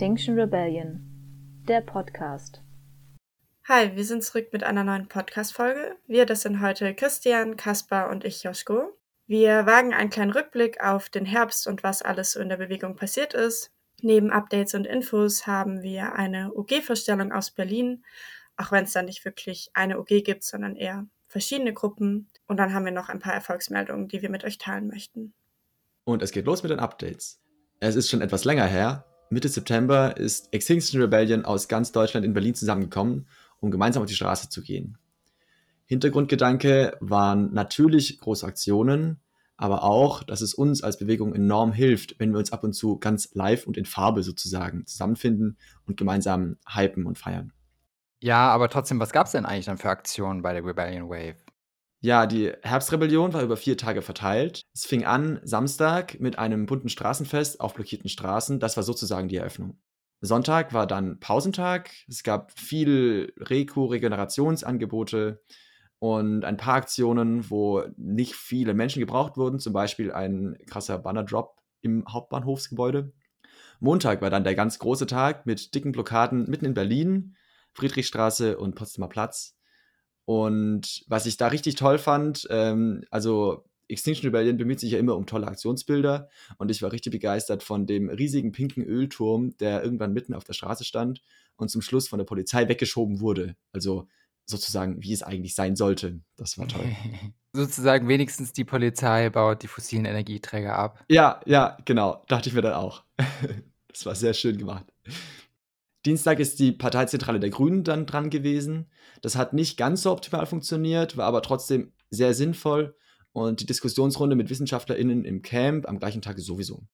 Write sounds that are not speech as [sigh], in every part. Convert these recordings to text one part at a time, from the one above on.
Extinction Rebellion, der Podcast. Hi, wir sind zurück mit einer neuen Podcast-Folge. Wir, das sind heute Christian, Kaspar und ich, Joschko. Wir wagen einen kleinen Rückblick auf den Herbst und was alles so in der Bewegung passiert ist. Neben Updates und Infos haben wir eine OG-Vorstellung aus Berlin, auch wenn es da nicht wirklich eine OG gibt, sondern eher verschiedene Gruppen. Und dann haben wir noch ein paar Erfolgsmeldungen, die wir mit euch teilen möchten. Und es geht los mit den Updates. Es ist schon etwas länger her. Mitte September ist Extinction Rebellion aus ganz Deutschland in Berlin zusammengekommen, um gemeinsam auf die Straße zu gehen. Hintergrundgedanke waren natürlich große Aktionen, aber auch, dass es uns als Bewegung enorm hilft, wenn wir uns ab und zu ganz live und in Farbe sozusagen zusammenfinden und gemeinsam hypen und feiern. Ja, aber trotzdem, was gab es denn eigentlich dann für Aktionen bei der Rebellion Wave? Ja, die Herbstrebellion war über vier Tage verteilt. Es fing an Samstag mit einem bunten Straßenfest auf blockierten Straßen. Das war sozusagen die Eröffnung. Sonntag war dann Pausentag. Es gab viel Reku, Regenerationsangebote und ein paar Aktionen, wo nicht viele Menschen gebraucht wurden. Zum Beispiel ein krasser Bannerdrop im Hauptbahnhofsgebäude. Montag war dann der ganz große Tag mit dicken Blockaden mitten in Berlin, Friedrichstraße und Potsdamer Platz. Und was ich da richtig toll fand, ähm, also Extinction Rebellion bemüht sich ja immer um tolle Aktionsbilder und ich war richtig begeistert von dem riesigen pinken Ölturm, der irgendwann mitten auf der Straße stand und zum Schluss von der Polizei weggeschoben wurde. Also sozusagen, wie es eigentlich sein sollte. Das war toll. [laughs] sozusagen wenigstens die Polizei baut die fossilen Energieträger ab. Ja, ja, genau. Dachte ich mir dann auch. [laughs] das war sehr schön gemacht. Dienstag ist die Parteizentrale der Grünen dann dran gewesen. Das hat nicht ganz so optimal funktioniert, war aber trotzdem sehr sinnvoll. Und die Diskussionsrunde mit WissenschaftlerInnen im Camp am gleichen Tag sowieso.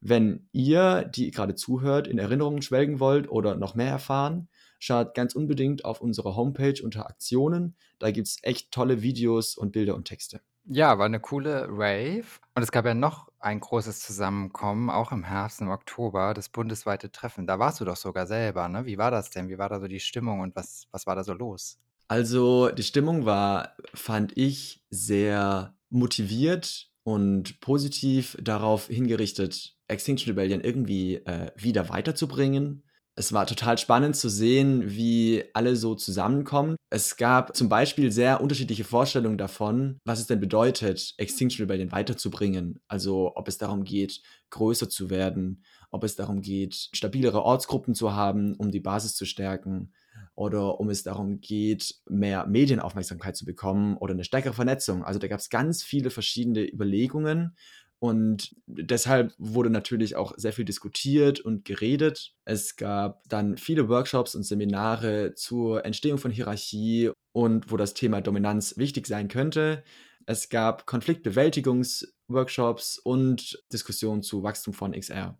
Wenn ihr, die gerade zuhört, in Erinnerungen schwelgen wollt oder noch mehr erfahren, schaut ganz unbedingt auf unsere Homepage unter Aktionen. Da gibt es echt tolle Videos und Bilder und Texte. Ja, war eine coole Rave. Und es gab ja noch ein großes Zusammenkommen, auch im Herbst, im Oktober, das bundesweite Treffen. Da warst du doch sogar selber, ne? Wie war das denn? Wie war da so die Stimmung und was, was war da so los? Also die Stimmung war, fand ich, sehr motiviert und positiv darauf hingerichtet, Extinction Rebellion irgendwie äh, wieder weiterzubringen es war total spannend zu sehen, wie alle so zusammenkommen. Es gab zum Beispiel sehr unterschiedliche Vorstellungen davon, was es denn bedeutet, Extinction Rebellion weiterzubringen. Also ob es darum geht, größer zu werden, ob es darum geht, stabilere Ortsgruppen zu haben, um die Basis zu stärken, oder um es darum geht, mehr Medienaufmerksamkeit zu bekommen oder eine stärkere Vernetzung. Also da gab es ganz viele verschiedene Überlegungen und deshalb wurde natürlich auch sehr viel diskutiert und geredet. Es gab dann viele Workshops und Seminare zur Entstehung von Hierarchie und wo das Thema Dominanz wichtig sein könnte. Es gab Konfliktbewältigungsworkshops und Diskussionen zu Wachstum von XR.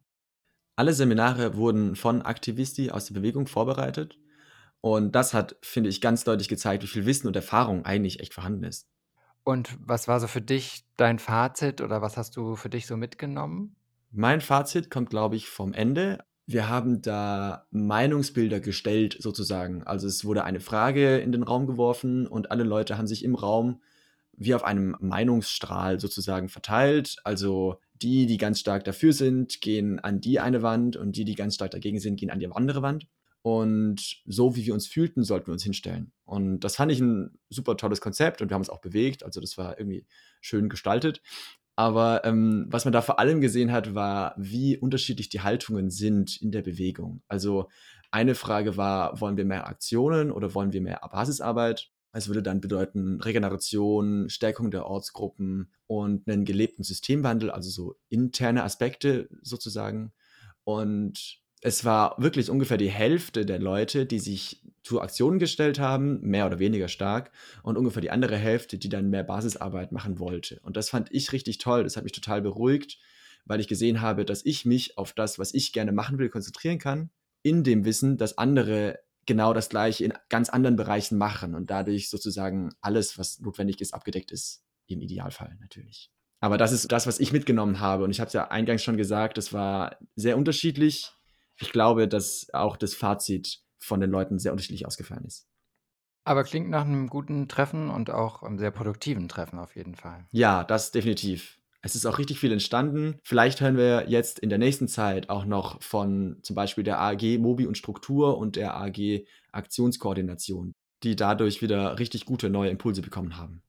Alle Seminare wurden von Aktivisti aus der Bewegung vorbereitet. Und das hat, finde ich, ganz deutlich gezeigt, wie viel Wissen und Erfahrung eigentlich echt vorhanden ist. Und was war so für dich dein Fazit oder was hast du für dich so mitgenommen? Mein Fazit kommt, glaube ich, vom Ende. Wir haben da Meinungsbilder gestellt, sozusagen. Also es wurde eine Frage in den Raum geworfen und alle Leute haben sich im Raum wie auf einem Meinungsstrahl sozusagen verteilt. Also die, die ganz stark dafür sind, gehen an die eine Wand und die, die ganz stark dagegen sind, gehen an die andere Wand. Und so wie wir uns fühlten, sollten wir uns hinstellen. Und das fand ich ein super tolles Konzept und wir haben uns auch bewegt. Also das war irgendwie schön gestaltet. Aber ähm, was man da vor allem gesehen hat, war, wie unterschiedlich die Haltungen sind in der Bewegung. Also eine Frage war, wollen wir mehr Aktionen oder wollen wir mehr Basisarbeit? Es würde dann bedeuten Regeneration, Stärkung der Ortsgruppen und einen gelebten Systemwandel, also so interne Aspekte sozusagen. Und es war wirklich ungefähr die Hälfte der Leute, die sich zu Aktionen gestellt haben, mehr oder weniger stark, und ungefähr die andere Hälfte, die dann mehr Basisarbeit machen wollte. Und das fand ich richtig toll. Das hat mich total beruhigt, weil ich gesehen habe, dass ich mich auf das, was ich gerne machen will, konzentrieren kann, in dem Wissen, dass andere genau das gleiche in ganz anderen Bereichen machen und dadurch sozusagen alles, was notwendig ist, abgedeckt ist. Im Idealfall natürlich. Aber das ist das, was ich mitgenommen habe. Und ich habe es ja eingangs schon gesagt, es war sehr unterschiedlich ich glaube, dass auch das Fazit von den Leuten sehr unterschiedlich ausgefallen ist. Aber klingt nach einem guten Treffen und auch einem sehr produktiven Treffen auf jeden Fall. Ja, das definitiv. Es ist auch richtig viel entstanden. Vielleicht hören wir jetzt in der nächsten Zeit auch noch von zum Beispiel der AG Mobi und Struktur und der AG Aktionskoordination, die dadurch wieder richtig gute neue Impulse bekommen haben.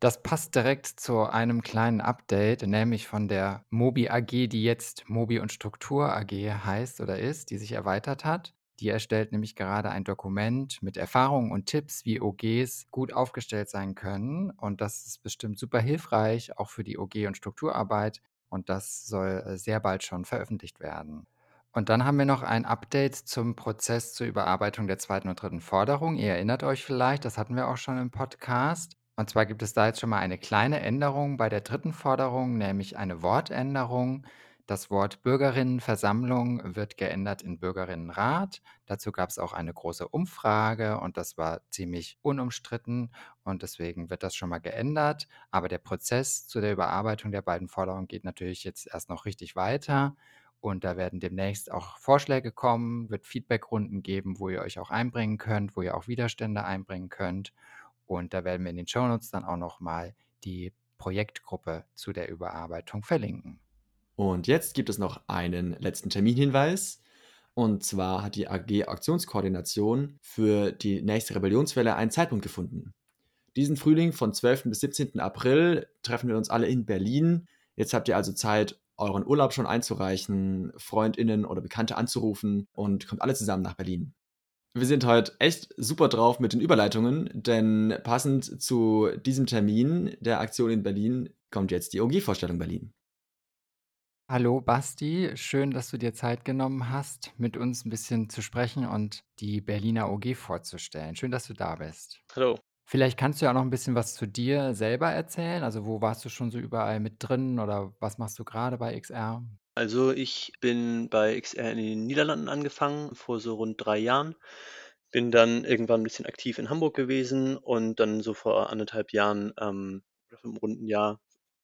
Das passt direkt zu einem kleinen Update, nämlich von der Mobi AG, die jetzt Mobi und Struktur AG heißt oder ist, die sich erweitert hat. Die erstellt nämlich gerade ein Dokument mit Erfahrungen und Tipps, wie OGs gut aufgestellt sein können. Und das ist bestimmt super hilfreich, auch für die OG- und Strukturarbeit. Und das soll äh, sehr bald schon veröffentlicht werden. Und dann haben wir noch ein Update zum Prozess zur Überarbeitung der zweiten und dritten Forderung. Ihr erinnert euch vielleicht, das hatten wir auch schon im Podcast. Und zwar gibt es da jetzt schon mal eine kleine Änderung bei der dritten Forderung, nämlich eine Wortänderung. Das Wort Bürgerinnenversammlung wird geändert in Bürgerinnenrat. Dazu gab es auch eine große Umfrage und das war ziemlich unumstritten und deswegen wird das schon mal geändert. Aber der Prozess zu der Überarbeitung der beiden Forderungen geht natürlich jetzt erst noch richtig weiter. Und da werden demnächst auch Vorschläge kommen, wird Feedbackrunden geben, wo ihr euch auch einbringen könnt, wo ihr auch Widerstände einbringen könnt. Und da werden wir in den Shownotes dann auch nochmal die Projektgruppe zu der Überarbeitung verlinken. Und jetzt gibt es noch einen letzten Terminhinweis. Und zwar hat die AG Aktionskoordination für die nächste Rebellionswelle einen Zeitpunkt gefunden. Diesen Frühling von 12. bis 17. April treffen wir uns alle in Berlin. Jetzt habt ihr also Zeit, euren Urlaub schon einzureichen, Freundinnen oder Bekannte anzurufen und kommt alle zusammen nach Berlin. Wir sind heute echt super drauf mit den Überleitungen, denn passend zu diesem Termin der Aktion in Berlin kommt jetzt die OG-Vorstellung Berlin. Hallo Basti, schön, dass du dir Zeit genommen hast, mit uns ein bisschen zu sprechen und die Berliner OG vorzustellen. Schön, dass du da bist. Hallo. Vielleicht kannst du ja auch noch ein bisschen was zu dir selber erzählen. Also wo warst du schon so überall mit drin oder was machst du gerade bei XR? Also ich bin bei XR in den Niederlanden angefangen, vor so rund drei Jahren. Bin dann irgendwann ein bisschen aktiv in Hamburg gewesen und dann so vor anderthalb Jahren ähm, oder für ein runden Jahr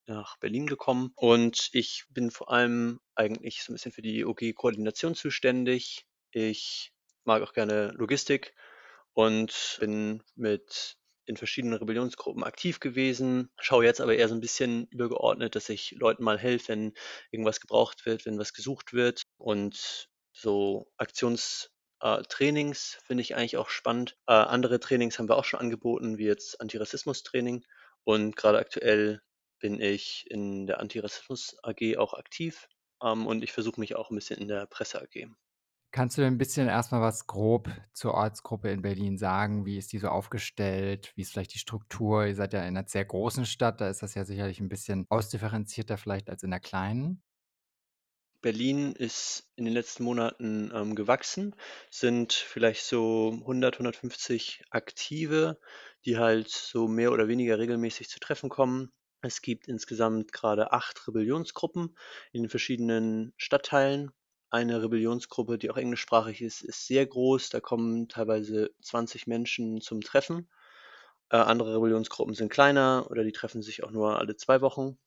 nach Berlin gekommen. Und ich bin vor allem eigentlich so ein bisschen für die OG-Koordination zuständig. Ich mag auch gerne Logistik und bin mit in verschiedenen Rebellionsgruppen aktiv gewesen, schaue jetzt aber eher so ein bisschen übergeordnet, dass ich Leuten mal helfe, wenn irgendwas gebraucht wird, wenn was gesucht wird. Und so Aktionstrainings äh, finde ich eigentlich auch spannend. Äh, andere Trainings haben wir auch schon angeboten, wie jetzt Antirassismus-Training. Und gerade aktuell bin ich in der Antirassismus AG auch aktiv ähm, und ich versuche mich auch ein bisschen in der Presse AG. Kannst du ein bisschen erstmal was grob zur Ortsgruppe in Berlin sagen? Wie ist die so aufgestellt? Wie ist vielleicht die Struktur? Ihr seid ja in einer sehr großen Stadt, da ist das ja sicherlich ein bisschen ausdifferenzierter vielleicht als in der kleinen. Berlin ist in den letzten Monaten ähm, gewachsen, sind vielleicht so 100, 150 Aktive, die halt so mehr oder weniger regelmäßig zu Treffen kommen. Es gibt insgesamt gerade acht Rebellionsgruppen in den verschiedenen Stadtteilen eine Rebellionsgruppe, die auch englischsprachig ist, ist sehr groß. Da kommen teilweise 20 Menschen zum Treffen. Äh, andere Rebellionsgruppen sind kleiner oder die treffen sich auch nur alle zwei Wochen.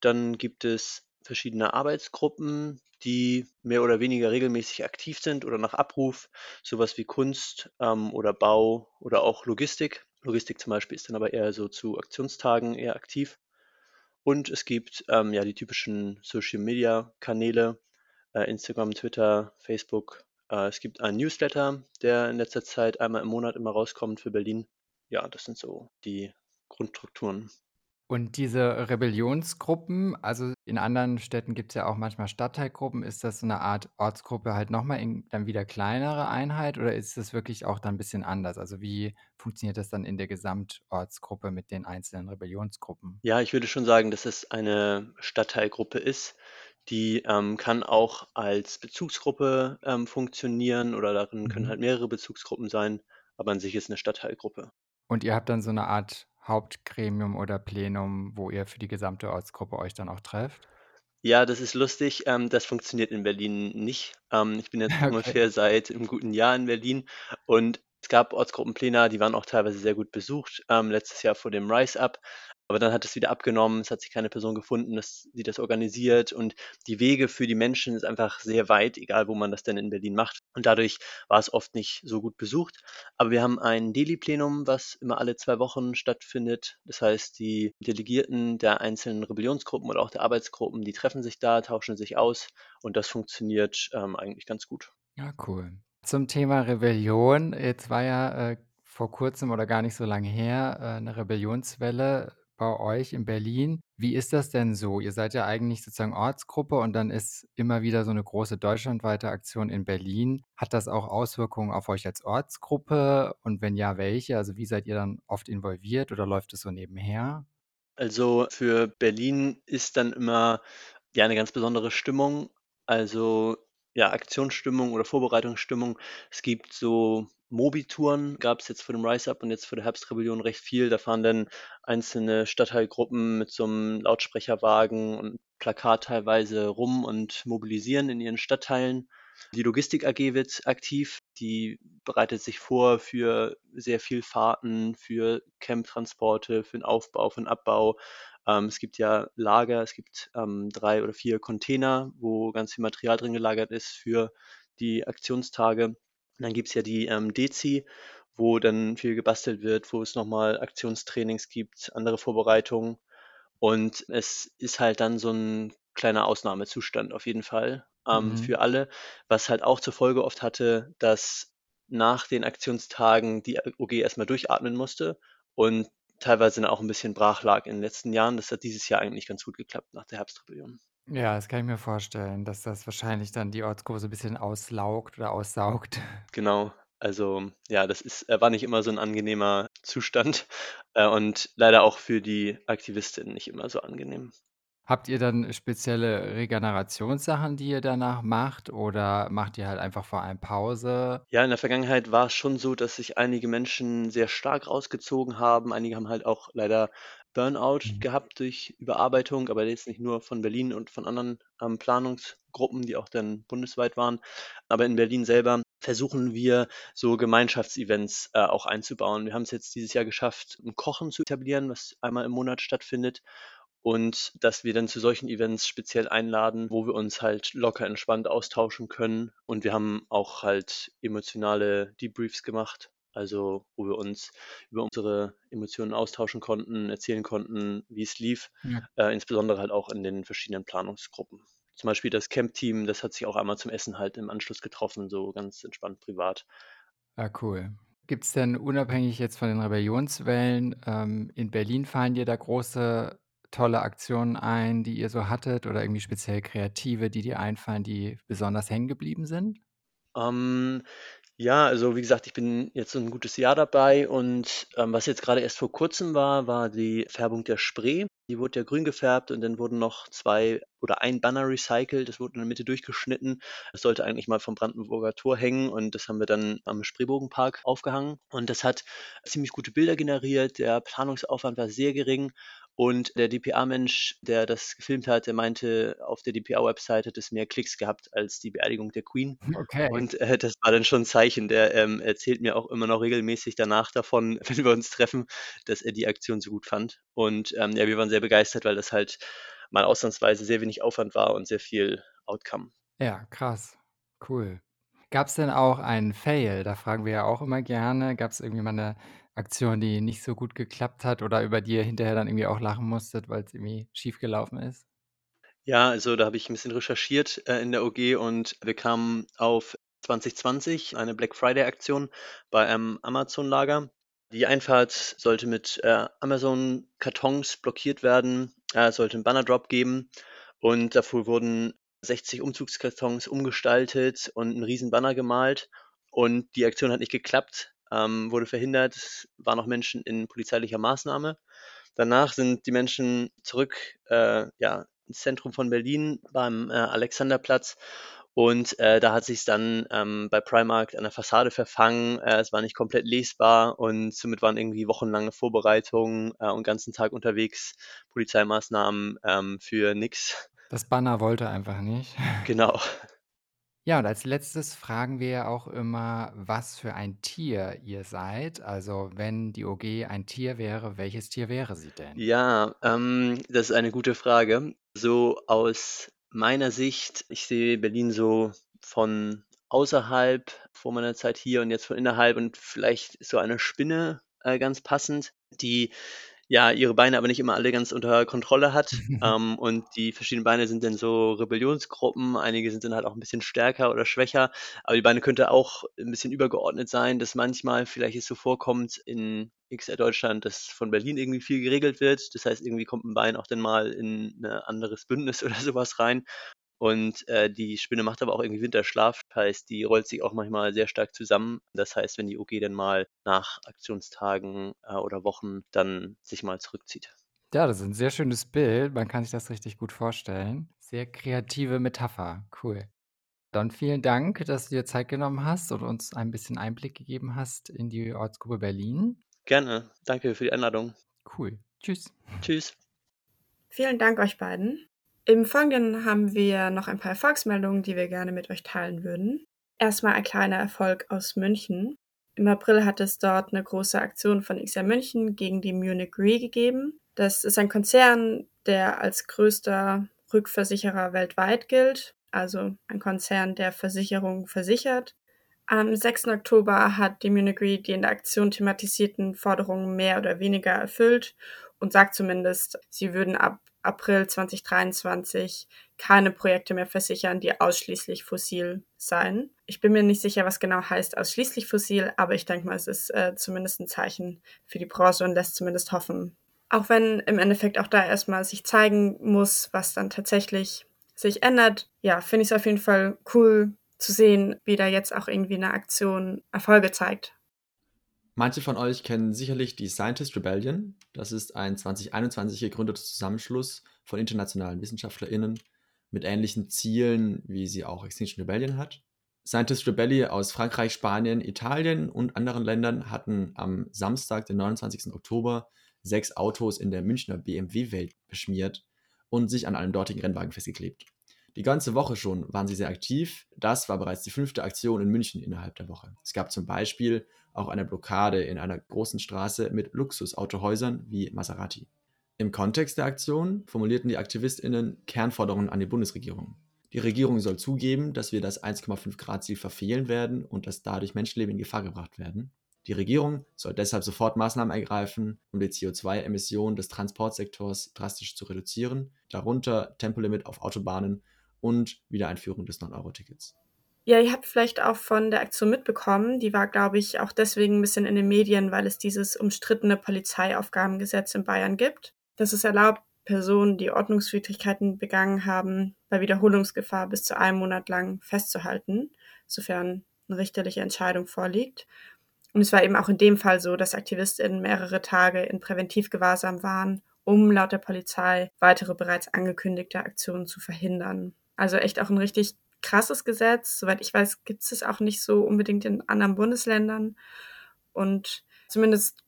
Dann gibt es verschiedene Arbeitsgruppen, die mehr oder weniger regelmäßig aktiv sind oder nach Abruf, sowas wie Kunst ähm, oder Bau oder auch Logistik. Logistik zum Beispiel ist dann aber eher so zu Aktionstagen eher aktiv. Und es gibt ähm, ja die typischen Social-Media-Kanäle, äh, Instagram, Twitter, Facebook. Äh, es gibt einen Newsletter, der in letzter Zeit einmal im Monat immer rauskommt für Berlin. Ja, das sind so die Grundstrukturen. Und diese Rebellionsgruppen, also in anderen Städten gibt es ja auch manchmal Stadtteilgruppen, ist das so eine Art Ortsgruppe halt nochmal in dann wieder kleinere Einheit oder ist das wirklich auch dann ein bisschen anders? Also wie funktioniert das dann in der Gesamtortsgruppe mit den einzelnen Rebellionsgruppen? Ja, ich würde schon sagen, dass es eine Stadtteilgruppe ist. Die ähm, kann auch als Bezugsgruppe ähm, funktionieren oder darin können mhm. halt mehrere Bezugsgruppen sein, aber an sich ist eine Stadtteilgruppe. Und ihr habt dann so eine Art Hauptgremium oder Plenum, wo ihr für die gesamte Ortsgruppe euch dann auch trefft? Ja, das ist lustig. Ähm, das funktioniert in Berlin nicht. Ähm, ich bin jetzt [laughs] okay. ungefähr seit einem guten Jahr in Berlin und es gab Ortsgruppenpläne, die waren auch teilweise sehr gut besucht. Ähm, letztes Jahr vor dem Rise Up aber dann hat es wieder abgenommen, es hat sich keine Person gefunden, dass, die das organisiert und die Wege für die Menschen ist einfach sehr weit, egal wo man das denn in Berlin macht. Und dadurch war es oft nicht so gut besucht. Aber wir haben ein Delhi-Plenum, was immer alle zwei Wochen stattfindet. Das heißt, die Delegierten der einzelnen Rebellionsgruppen oder auch der Arbeitsgruppen, die treffen sich da, tauschen sich aus und das funktioniert ähm, eigentlich ganz gut. Ja, cool. Zum Thema Rebellion. Jetzt war ja äh, vor kurzem oder gar nicht so lange her äh, eine Rebellionswelle bei euch in Berlin. Wie ist das denn so? Ihr seid ja eigentlich sozusagen Ortsgruppe und dann ist immer wieder so eine große deutschlandweite Aktion in Berlin. Hat das auch Auswirkungen auf euch als Ortsgruppe? Und wenn ja, welche? Also wie seid ihr dann oft involviert oder läuft es so nebenher? Also für Berlin ist dann immer ja eine ganz besondere Stimmung. Also ja, Aktionsstimmung oder Vorbereitungsstimmung. Es gibt so Mobitouren, gab es jetzt für den Rise Up und jetzt für die Herbstrebellion recht viel. Da fahren dann einzelne Stadtteilgruppen mit so einem Lautsprecherwagen und Plakat teilweise rum und mobilisieren in ihren Stadtteilen. Die Logistik AG wird aktiv, die bereitet sich vor für sehr viel Fahrten, für Camptransporte, für den Aufbau, für den Abbau, ähm, es gibt ja Lager, es gibt ähm, drei oder vier Container, wo ganz viel Material drin gelagert ist für die Aktionstage. Und dann gibt es ja die ähm, Dezi, wo dann viel gebastelt wird, wo es nochmal Aktionstrainings gibt, andere Vorbereitungen. Und es ist halt dann so ein kleiner Ausnahmezustand auf jeden Fall ähm, mhm. für alle, was halt auch zur Folge oft hatte, dass nach den Aktionstagen die OG erstmal durchatmen musste und teilweise dann auch ein bisschen brach lag in den letzten Jahren. Das hat dieses Jahr eigentlich ganz gut geklappt nach der Herbstrebellion. Ja, das kann ich mir vorstellen, dass das wahrscheinlich dann die Ortsgruppe so ein bisschen auslaugt oder aussaugt. [laughs] Genau. Also ja, das ist, war nicht immer so ein angenehmer Zustand äh, und leider auch für die Aktivistinnen nicht immer so angenehm. Habt ihr dann spezielle Regenerationssachen, die ihr danach macht oder macht ihr halt einfach vor allem Pause? Ja, in der Vergangenheit war es schon so, dass sich einige Menschen sehr stark rausgezogen haben. Einige haben halt auch leider Burnout Mhm. gehabt durch Überarbeitung, aber jetzt nicht nur von Berlin und von anderen ähm, Planungsgruppen, die auch dann bundesweit waren. Aber in Berlin selber versuchen wir so Gemeinschaftsevents äh, auch einzubauen. Wir haben es jetzt dieses Jahr geschafft, ein Kochen zu etablieren, was einmal im Monat stattfindet und dass wir dann zu solchen Events speziell einladen, wo wir uns halt locker entspannt austauschen können. Und wir haben auch halt emotionale Debriefs gemacht, also wo wir uns über unsere Emotionen austauschen konnten, erzählen konnten, wie es lief, ja. äh, insbesondere halt auch in den verschiedenen Planungsgruppen. Zum Beispiel das Camp-Team, das hat sich auch einmal zum Essen halt im Anschluss getroffen, so ganz entspannt privat. Ja, cool. Gibt es denn unabhängig jetzt von den Rebellionswellen, ähm, in Berlin fallen dir da große tolle Aktionen ein, die ihr so hattet oder irgendwie speziell kreative, die dir einfallen, die besonders hängen geblieben sind? Ähm, ja, also wie gesagt, ich bin jetzt so ein gutes Jahr dabei und ähm, was jetzt gerade erst vor kurzem war, war die Färbung der Spree. Die wurde ja grün gefärbt und dann wurden noch zwei oder ein Banner recycelt. Das wurde in der Mitte durchgeschnitten. Das sollte eigentlich mal vom Brandenburger Tor hängen und das haben wir dann am Spreebogenpark aufgehangen. Und das hat ziemlich gute Bilder generiert. Der Planungsaufwand war sehr gering und der DPA-Mensch, der das gefilmt hat, der meinte, auf der DPA-Website hat es mehr Klicks gehabt als die Beerdigung der Queen. Okay. Und äh, das war dann schon ein Zeichen. Der ähm, erzählt mir auch immer noch regelmäßig danach davon, [laughs] wenn wir uns treffen, dass er die Aktion so gut fand. Und ähm, ja, wir waren sehr begeistert, weil das halt mal ausnahmsweise sehr wenig Aufwand war und sehr viel Outcome. Ja, krass. Cool. Gab es denn auch einen Fail? Da fragen wir ja auch immer gerne. Gab es irgendwie mal eine Aktion, die nicht so gut geklappt hat oder über die ihr hinterher dann irgendwie auch lachen musstet, weil es irgendwie schief gelaufen ist? Ja, also da habe ich ein bisschen recherchiert äh, in der OG und wir kamen auf 2020, eine Black Friday-Aktion bei einem Amazon-Lager. Die Einfahrt sollte mit äh, Amazon-Kartons blockiert werden, äh, sollte einen Banner-Drop geben und dafür wurden 60 Umzugskartons umgestaltet und ein riesen Banner gemalt und die Aktion hat nicht geklappt ähm, wurde verhindert. Es waren noch Menschen in polizeilicher Maßnahme. Danach sind die Menschen zurück äh, ja, ins Zentrum von Berlin beim äh, Alexanderplatz und äh, da hat sich dann ähm, bei Primark an der Fassade verfangen. Äh, es war nicht komplett lesbar und somit waren irgendwie wochenlange Vorbereitungen äh, und ganzen Tag unterwegs, Polizeimaßnahmen ähm, für nix. Das Banner wollte einfach nicht. Genau. [laughs] Ja, und als Letztes fragen wir auch immer, was für ein Tier ihr seid. Also, wenn die OG ein Tier wäre, welches Tier wäre sie denn? Ja, ähm, das ist eine gute Frage. So aus meiner Sicht, ich sehe Berlin so von außerhalb vor meiner Zeit hier und jetzt von innerhalb und vielleicht so eine Spinne äh, ganz passend, die ja ihre Beine aber nicht immer alle ganz unter Kontrolle hat. [laughs] ähm, und die verschiedenen Beine sind dann so Rebellionsgruppen. Einige sind dann halt auch ein bisschen stärker oder schwächer. Aber die Beine könnte auch ein bisschen übergeordnet sein, dass manchmal vielleicht es so vorkommt in XR Deutschland, dass von Berlin irgendwie viel geregelt wird. Das heißt, irgendwie kommt ein Bein auch dann mal in ein anderes Bündnis [laughs] oder sowas rein. Und äh, die Spinne macht aber auch irgendwie Winterschlaf, heißt, die rollt sich auch manchmal sehr stark zusammen. Das heißt, wenn die OG dann mal nach Aktionstagen äh, oder Wochen dann sich mal zurückzieht. Ja, das ist ein sehr schönes Bild. Man kann sich das richtig gut vorstellen. Sehr kreative Metapher. Cool. Dann vielen Dank, dass du dir Zeit genommen hast und uns ein bisschen Einblick gegeben hast in die Ortsgruppe Berlin. Gerne. Danke für die Einladung. Cool. Tschüss. Tschüss. Vielen Dank euch beiden. Im Folgenden haben wir noch ein paar Erfolgsmeldungen, die wir gerne mit euch teilen würden. Erstmal ein kleiner Erfolg aus München. Im April hat es dort eine große Aktion von XR München gegen die Munich Re gegeben. Das ist ein Konzern, der als größter Rückversicherer weltweit gilt, also ein Konzern, der Versicherungen versichert. Am 6. Oktober hat die Munich Re die in der Aktion thematisierten Forderungen mehr oder weniger erfüllt und sagt zumindest, sie würden ab April 2023 keine Projekte mehr versichern, die ausschließlich fossil seien. Ich bin mir nicht sicher, was genau heißt ausschließlich fossil, aber ich denke mal, es ist äh, zumindest ein Zeichen für die Branche und lässt zumindest hoffen. Auch wenn im Endeffekt auch da erstmal sich zeigen muss, was dann tatsächlich sich ändert, ja, finde ich es auf jeden Fall cool zu sehen, wie da jetzt auch irgendwie eine Aktion Erfolge zeigt. Manche von euch kennen sicherlich die Scientist Rebellion. Das ist ein 2021 gegründeter Zusammenschluss von internationalen WissenschaftlerInnen mit ähnlichen Zielen, wie sie auch Extinction Rebellion hat. Scientist Rebellion aus Frankreich, Spanien, Italien und anderen Ländern hatten am Samstag, den 29. Oktober, sechs Autos in der Münchner BMW-Welt beschmiert und sich an einem dortigen Rennwagen festgeklebt. Die ganze Woche schon waren sie sehr aktiv. Das war bereits die fünfte Aktion in München innerhalb der Woche. Es gab zum Beispiel auch eine Blockade in einer großen Straße mit Luxusautohäusern wie Maserati. Im Kontext der Aktion formulierten die AktivistInnen Kernforderungen an die Bundesregierung. Die Regierung soll zugeben, dass wir das 1,5 Grad Ziel verfehlen werden und dass dadurch Menschenleben in Gefahr gebracht werden. Die Regierung soll deshalb sofort Maßnahmen ergreifen, um die CO2-Emissionen des Transportsektors drastisch zu reduzieren, darunter Tempolimit auf Autobahnen und Wiedereinführung des 9-Euro-Tickets. Ja, ihr habt vielleicht auch von der Aktion mitbekommen. Die war, glaube ich, auch deswegen ein bisschen in den Medien, weil es dieses umstrittene Polizeiaufgabengesetz in Bayern gibt. Das es erlaubt, Personen, die Ordnungswidrigkeiten begangen haben, bei Wiederholungsgefahr bis zu einem Monat lang festzuhalten, sofern eine richterliche Entscheidung vorliegt. Und es war eben auch in dem Fall so, dass AktivistInnen mehrere Tage in Präventivgewahrsam waren, um laut der Polizei weitere bereits angekündigte Aktionen zu verhindern. Also echt auch ein richtig krasses Gesetz. Soweit ich weiß, gibt es es auch nicht so unbedingt in anderen Bundesländern. Und zumindest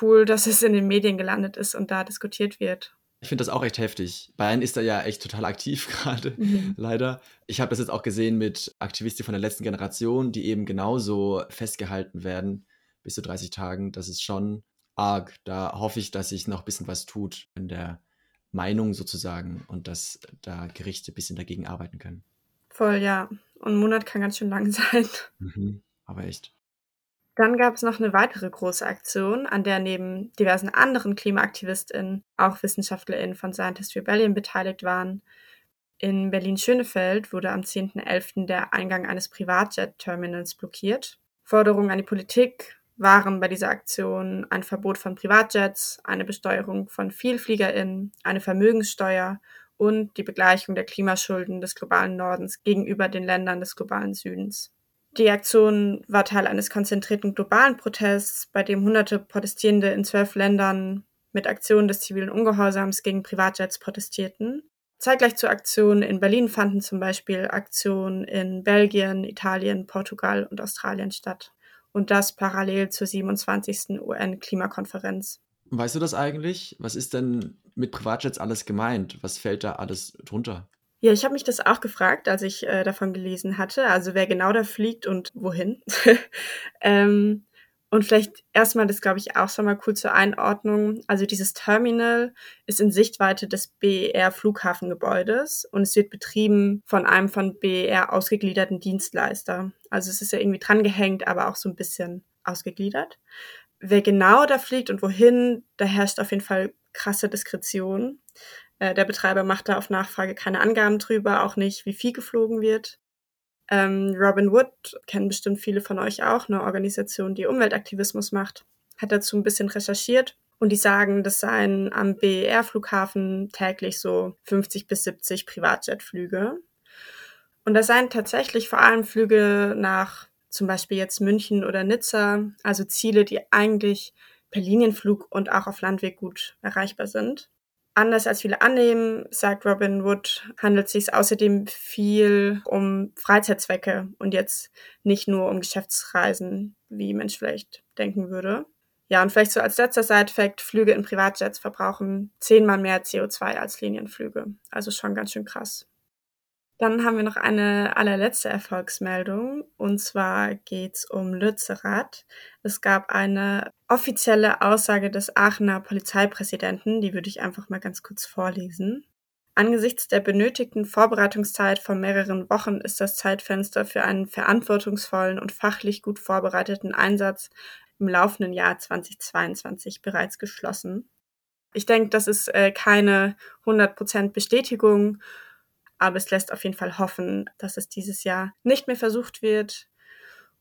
cool, [laughs] dass es in den Medien gelandet ist und da diskutiert wird. Ich finde das auch echt heftig. Bayern ist da ja echt total aktiv [laughs] gerade, mhm. leider. Ich habe das jetzt auch gesehen mit Aktivisten von der letzten Generation, die eben genauso festgehalten werden bis zu 30 Tagen. Das ist schon arg. Da hoffe ich, dass sich noch ein bisschen was tut in der Meinung sozusagen und dass da Gerichte ein bisschen dagegen arbeiten können. Voll, ja. Und ein Monat kann ganz schön lang [laughs] sein. Mhm, aber echt. Dann gab es noch eine weitere große Aktion, an der neben diversen anderen KlimaaktivistInnen auch WissenschaftlerInnen von Scientist Rebellion beteiligt waren. In Berlin-Schönefeld wurde am 10.11. der Eingang eines Privatjet-Terminals blockiert. Forderungen an die Politik waren bei dieser Aktion ein Verbot von Privatjets, eine Besteuerung von VielfliegerInnen, eine Vermögenssteuer und die Begleichung der Klimaschulden des globalen Nordens gegenüber den Ländern des globalen Südens. Die Aktion war Teil eines konzentrierten globalen Protests, bei dem hunderte Protestierende in zwölf Ländern mit Aktionen des zivilen Ungehorsams gegen Privatjets protestierten. Zeitgleich zur Aktion in Berlin fanden zum Beispiel Aktionen in Belgien, Italien, Portugal und Australien statt. Und das parallel zur 27. UN-Klimakonferenz. Weißt du das eigentlich? Was ist denn mit Privatjets alles gemeint? Was fällt da alles drunter? Ja, ich habe mich das auch gefragt, als ich äh, davon gelesen hatte. Also wer genau da fliegt und wohin. [laughs] ähm, Und vielleicht erstmal, das glaube ich auch schon mal cool zur Einordnung. Also dieses Terminal ist in Sichtweite des BER Flughafengebäudes und es wird betrieben von einem von BER ausgegliederten Dienstleister. Also es ist ja irgendwie drangehängt, aber auch so ein bisschen ausgegliedert. Wer genau da fliegt und wohin, da herrscht auf jeden Fall krasse Diskretion. Äh, der Betreiber macht da auf Nachfrage keine Angaben drüber, auch nicht, wie viel geflogen wird. Ähm, Robin Wood kennen bestimmt viele von euch auch, eine Organisation, die Umweltaktivismus macht, hat dazu ein bisschen recherchiert und die sagen, das seien am BER-Flughafen täglich so 50 bis 70 Privatjetflüge. Und das seien tatsächlich vor allem Flüge nach zum Beispiel jetzt München oder Nizza, also Ziele, die eigentlich per Linienflug und auch auf Landweg gut erreichbar sind. Anders als viele annehmen, sagt Robin Wood, handelt es sich außerdem viel um Freizeitzwecke und jetzt nicht nur um Geschäftsreisen, wie Mensch vielleicht denken würde. Ja, und vielleicht so als letzter Side-Fact, Flüge in Privatjets verbrauchen zehnmal mehr CO2 als Linienflüge. Also schon ganz schön krass. Dann haben wir noch eine allerletzte Erfolgsmeldung. Und zwar geht's um Lützerath. Es gab eine offizielle Aussage des Aachener Polizeipräsidenten, die würde ich einfach mal ganz kurz vorlesen. Angesichts der benötigten Vorbereitungszeit von mehreren Wochen ist das Zeitfenster für einen verantwortungsvollen und fachlich gut vorbereiteten Einsatz im laufenden Jahr 2022 bereits geschlossen. Ich denke, das ist äh, keine 100% Bestätigung aber es lässt auf jeden Fall hoffen, dass es dieses Jahr nicht mehr versucht wird.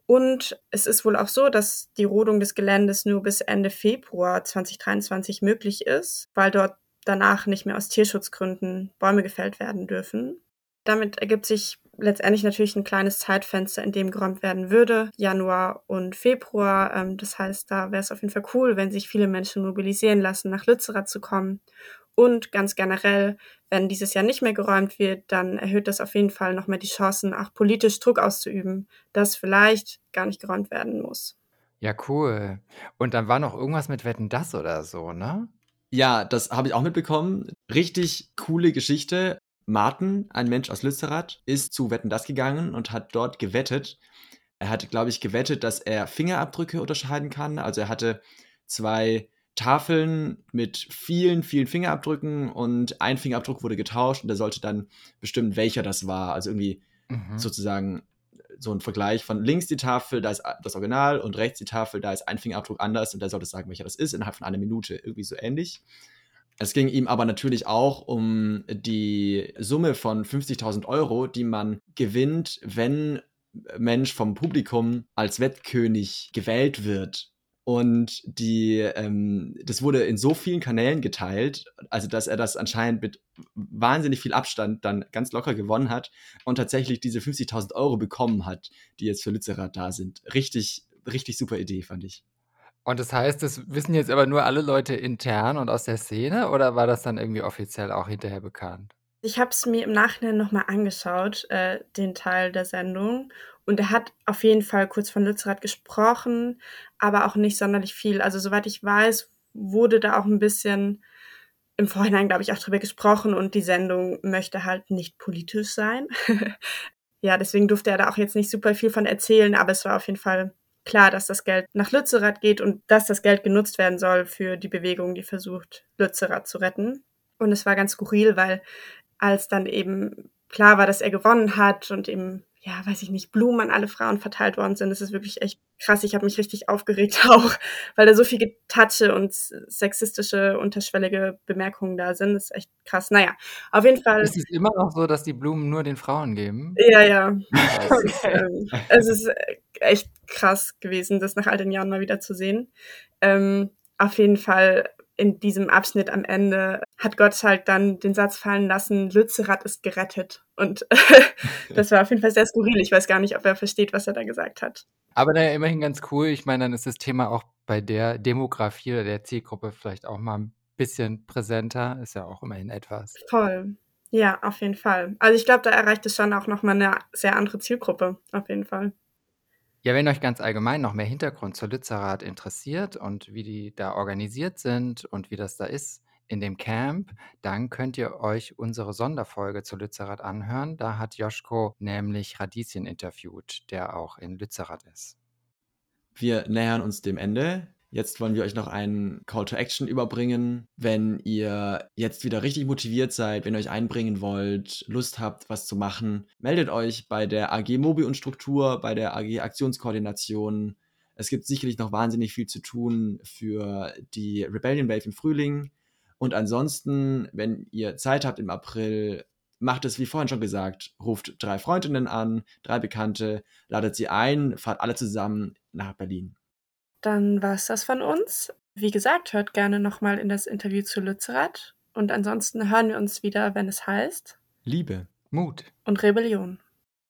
Und es ist wohl auch so, dass die Rodung des Geländes nur bis Ende Februar 2023 möglich ist, weil dort danach nicht mehr aus Tierschutzgründen Bäume gefällt werden dürfen. Damit ergibt sich letztendlich natürlich ein kleines Zeitfenster, in dem geräumt werden würde, Januar und Februar. Ähm, das heißt, da wäre es auf jeden Fall cool, wenn sich viele Menschen mobilisieren lassen, nach Lützerath zu kommen und ganz generell, wenn dieses Jahr nicht mehr geräumt wird, dann erhöht das auf jeden Fall noch mehr die Chancen, auch politisch Druck auszuüben, dass vielleicht gar nicht geräumt werden muss. Ja, cool. Und dann war noch irgendwas mit Wetten das oder so, ne? Ja, das habe ich auch mitbekommen. Richtig coole Geschichte. Martin, ein Mensch aus Lützerath, ist zu Wetten das gegangen und hat dort gewettet. Er hat, glaube ich, gewettet, dass er Fingerabdrücke unterscheiden kann. Also er hatte zwei Tafeln mit vielen, vielen Fingerabdrücken und ein Fingerabdruck wurde getauscht und er sollte dann bestimmen, welcher das war. Also irgendwie mhm. sozusagen so ein Vergleich von links die Tafel, da ist das Original und rechts die Tafel, da ist ein Fingerabdruck anders und er sollte sagen, welcher das ist, innerhalb von einer Minute. Irgendwie so ähnlich. Es ging ihm aber natürlich auch um die Summe von 50.000 Euro, die man gewinnt, wenn Mensch vom Publikum als Wettkönig gewählt wird. Und die, ähm, das wurde in so vielen Kanälen geteilt, also dass er das anscheinend mit wahnsinnig viel Abstand dann ganz locker gewonnen hat und tatsächlich diese 50.000 Euro bekommen hat, die jetzt für Lützerath da sind. Richtig, richtig super Idee, fand ich. Und das heißt, das wissen jetzt aber nur alle Leute intern und aus der Szene oder war das dann irgendwie offiziell auch hinterher bekannt? Ich habe es mir im Nachhinein nochmal angeschaut, äh, den Teil der Sendung. Und er hat auf jeden Fall kurz von Lützerath gesprochen, aber auch nicht sonderlich viel. Also soweit ich weiß, wurde da auch ein bisschen im Vorhinein, glaube ich, auch drüber gesprochen und die Sendung möchte halt nicht politisch sein. [laughs] ja, deswegen durfte er da auch jetzt nicht super viel von erzählen, aber es war auf jeden Fall klar, dass das Geld nach Lützerath geht und dass das Geld genutzt werden soll für die Bewegung, die versucht, Lützerath zu retten. Und es war ganz skurril, weil als dann eben klar war, dass er gewonnen hat und eben, ja, weiß ich nicht, Blumen an alle Frauen verteilt worden sind. Das ist wirklich echt krass. Ich habe mich richtig aufgeregt [laughs] auch, weil da so viel Getatsche und sexistische, unterschwellige Bemerkungen da sind. Das ist echt krass. Naja, auf jeden Fall. Ist es immer noch so, dass die Blumen nur den Frauen geben? Ja, ja. [laughs] okay. es, ist, ähm, es ist echt krass gewesen, das nach all den Jahren mal wieder zu sehen. Ähm, auf jeden Fall in diesem Abschnitt am Ende hat Gott halt dann den Satz fallen lassen, Lützerath ist gerettet. Und [laughs] das war auf jeden Fall sehr skurril. Ich weiß gar nicht, ob er versteht, was er da gesagt hat. Aber naja, immerhin ganz cool. Ich meine, dann ist das Thema auch bei der Demografie oder der Zielgruppe vielleicht auch mal ein bisschen präsenter. Ist ja auch immerhin etwas. Voll. Ja, auf jeden Fall. Also ich glaube, da erreicht es schon auch nochmal eine sehr andere Zielgruppe. Auf jeden Fall. Ja, wenn euch ganz allgemein noch mehr Hintergrund zur Lützerath interessiert und wie die da organisiert sind und wie das da ist in dem Camp, dann könnt ihr euch unsere Sonderfolge zu Lützerath anhören. Da hat Joschko nämlich Radieschen interviewt, der auch in Lützerath ist. Wir nähern uns dem Ende. Jetzt wollen wir euch noch einen Call to Action überbringen. Wenn ihr jetzt wieder richtig motiviert seid, wenn ihr euch einbringen wollt, Lust habt, was zu machen, meldet euch bei der AG Mobi und Struktur, bei der AG Aktionskoordination. Es gibt sicherlich noch wahnsinnig viel zu tun für die Rebellion Wave im Frühling. Und ansonsten, wenn ihr Zeit habt im April, macht es wie vorhin schon gesagt, ruft drei Freundinnen an, drei Bekannte, ladet sie ein, fahrt alle zusammen nach Berlin. Dann war es das von uns. Wie gesagt, hört gerne nochmal in das Interview zu Lützerath. Und ansonsten hören wir uns wieder, wenn es heißt Liebe. Mut. und Rebellion.